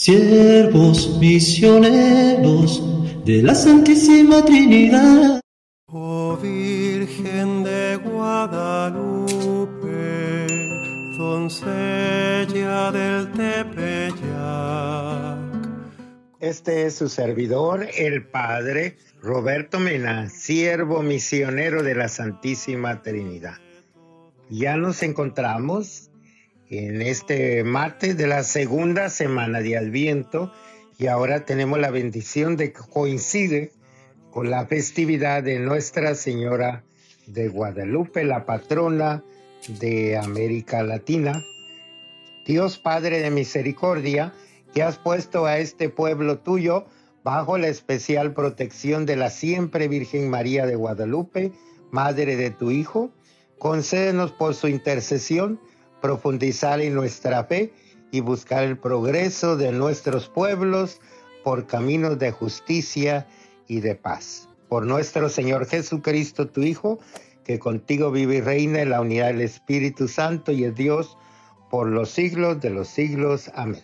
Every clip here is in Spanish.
siervos misioneros de la Santísima Trinidad. Oh Virgen de Guadalupe, doncella del Tepeyac. Este es su servidor, el Padre Roberto Mena, siervo misionero de la Santísima Trinidad. Ya nos encontramos en este martes de la segunda semana de Adviento y ahora tenemos la bendición de que coincide con la festividad de Nuestra Señora de Guadalupe, la patrona de América Latina. Dios Padre de Misericordia, que has puesto a este pueblo tuyo bajo la especial protección de la siempre Virgen María de Guadalupe, Madre de tu Hijo, concédenos por su intercesión profundizar en nuestra fe y buscar el progreso de nuestros pueblos por caminos de justicia y de paz. Por nuestro Señor Jesucristo, tu Hijo, que contigo vive y reina en la unidad del Espíritu Santo y es Dios por los siglos de los siglos. Amén.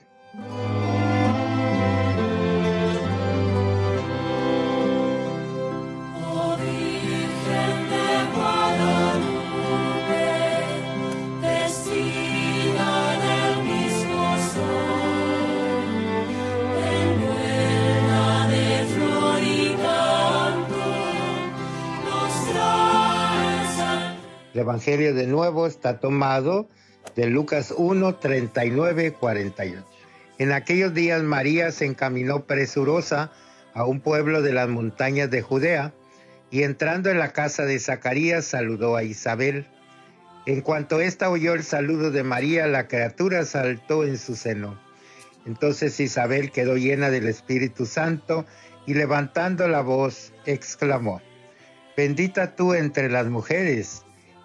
El Evangelio de nuevo está tomado de Lucas 1, 39, 48. En aquellos días María se encaminó presurosa a un pueblo de las montañas de Judea y entrando en la casa de Zacarías saludó a Isabel. En cuanto ésta oyó el saludo de María, la criatura saltó en su seno. Entonces Isabel quedó llena del Espíritu Santo y levantando la voz exclamó, Bendita tú entre las mujeres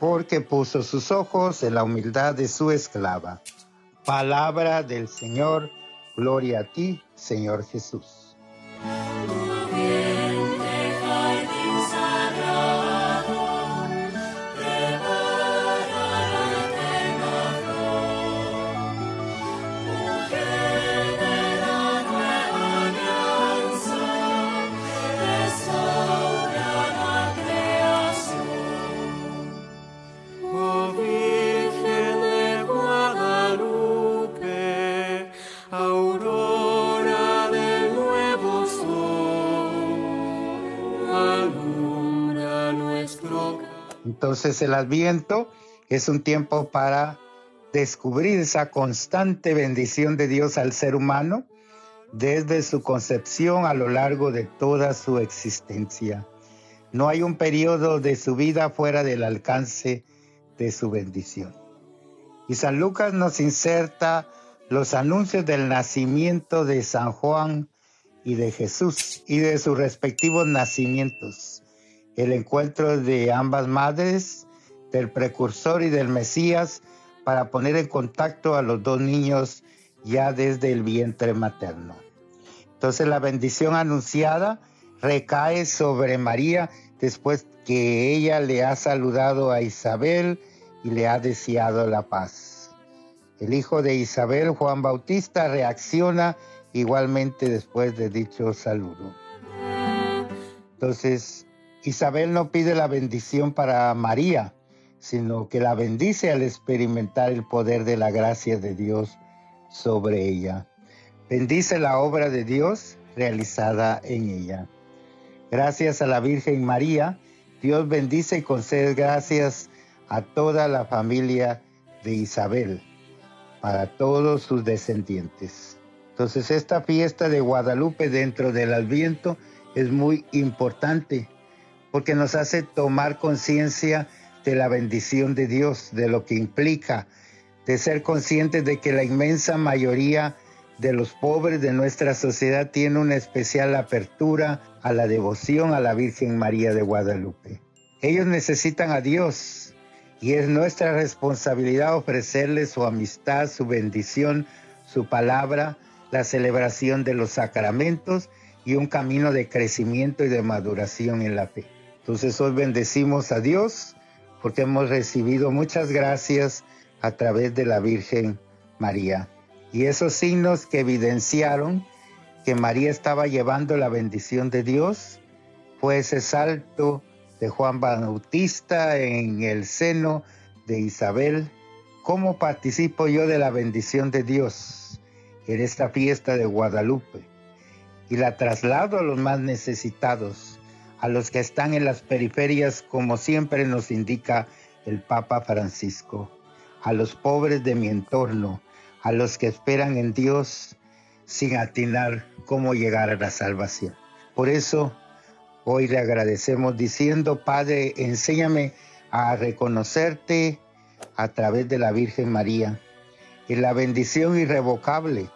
porque puso sus ojos en la humildad de su esclava. Palabra del Señor, gloria a ti, Señor Jesús. Entonces el adviento es un tiempo para descubrir esa constante bendición de Dios al ser humano desde su concepción a lo largo de toda su existencia. No hay un periodo de su vida fuera del alcance de su bendición. Y San Lucas nos inserta los anuncios del nacimiento de San Juan y de Jesús y de sus respectivos nacimientos el encuentro de ambas madres, del precursor y del Mesías, para poner en contacto a los dos niños ya desde el vientre materno. Entonces la bendición anunciada recae sobre María después que ella le ha saludado a Isabel y le ha deseado la paz. El hijo de Isabel, Juan Bautista, reacciona igualmente después de dicho saludo. Entonces, Isabel no pide la bendición para María, sino que la bendice al experimentar el poder de la gracia de Dios sobre ella. Bendice la obra de Dios realizada en ella. Gracias a la Virgen María, Dios bendice y concede gracias a toda la familia de Isabel, para todos sus descendientes. Entonces esta fiesta de Guadalupe dentro del Adviento es muy importante porque nos hace tomar conciencia de la bendición de Dios, de lo que implica, de ser conscientes de que la inmensa mayoría de los pobres de nuestra sociedad tiene una especial apertura a la devoción a la Virgen María de Guadalupe. Ellos necesitan a Dios y es nuestra responsabilidad ofrecerles su amistad, su bendición, su palabra, la celebración de los sacramentos y un camino de crecimiento y de maduración en la fe. Entonces hoy bendecimos a Dios porque hemos recibido muchas gracias a través de la Virgen María. Y esos signos que evidenciaron que María estaba llevando la bendición de Dios fue ese salto de Juan Bautista en el seno de Isabel. ¿Cómo participo yo de la bendición de Dios en esta fiesta de Guadalupe? Y la traslado a los más necesitados, a los que están en las periferias, como siempre nos indica el Papa Francisco, a los pobres de mi entorno, a los que esperan en Dios sin atinar cómo llegar a la salvación. Por eso hoy le agradecemos diciendo, Padre, enséñame a reconocerte a través de la Virgen María y la bendición irrevocable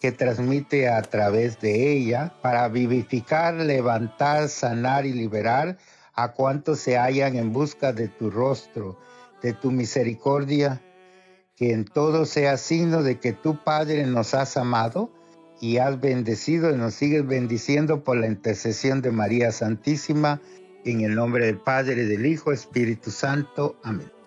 que transmite a través de ella para vivificar, levantar, sanar y liberar a cuantos se hallan en busca de tu rostro, de tu misericordia que en todo sea signo de que tu Padre nos has amado y has bendecido y nos sigues bendiciendo por la intercesión de María Santísima, en el nombre del Padre, del Hijo, Espíritu Santo. Amén.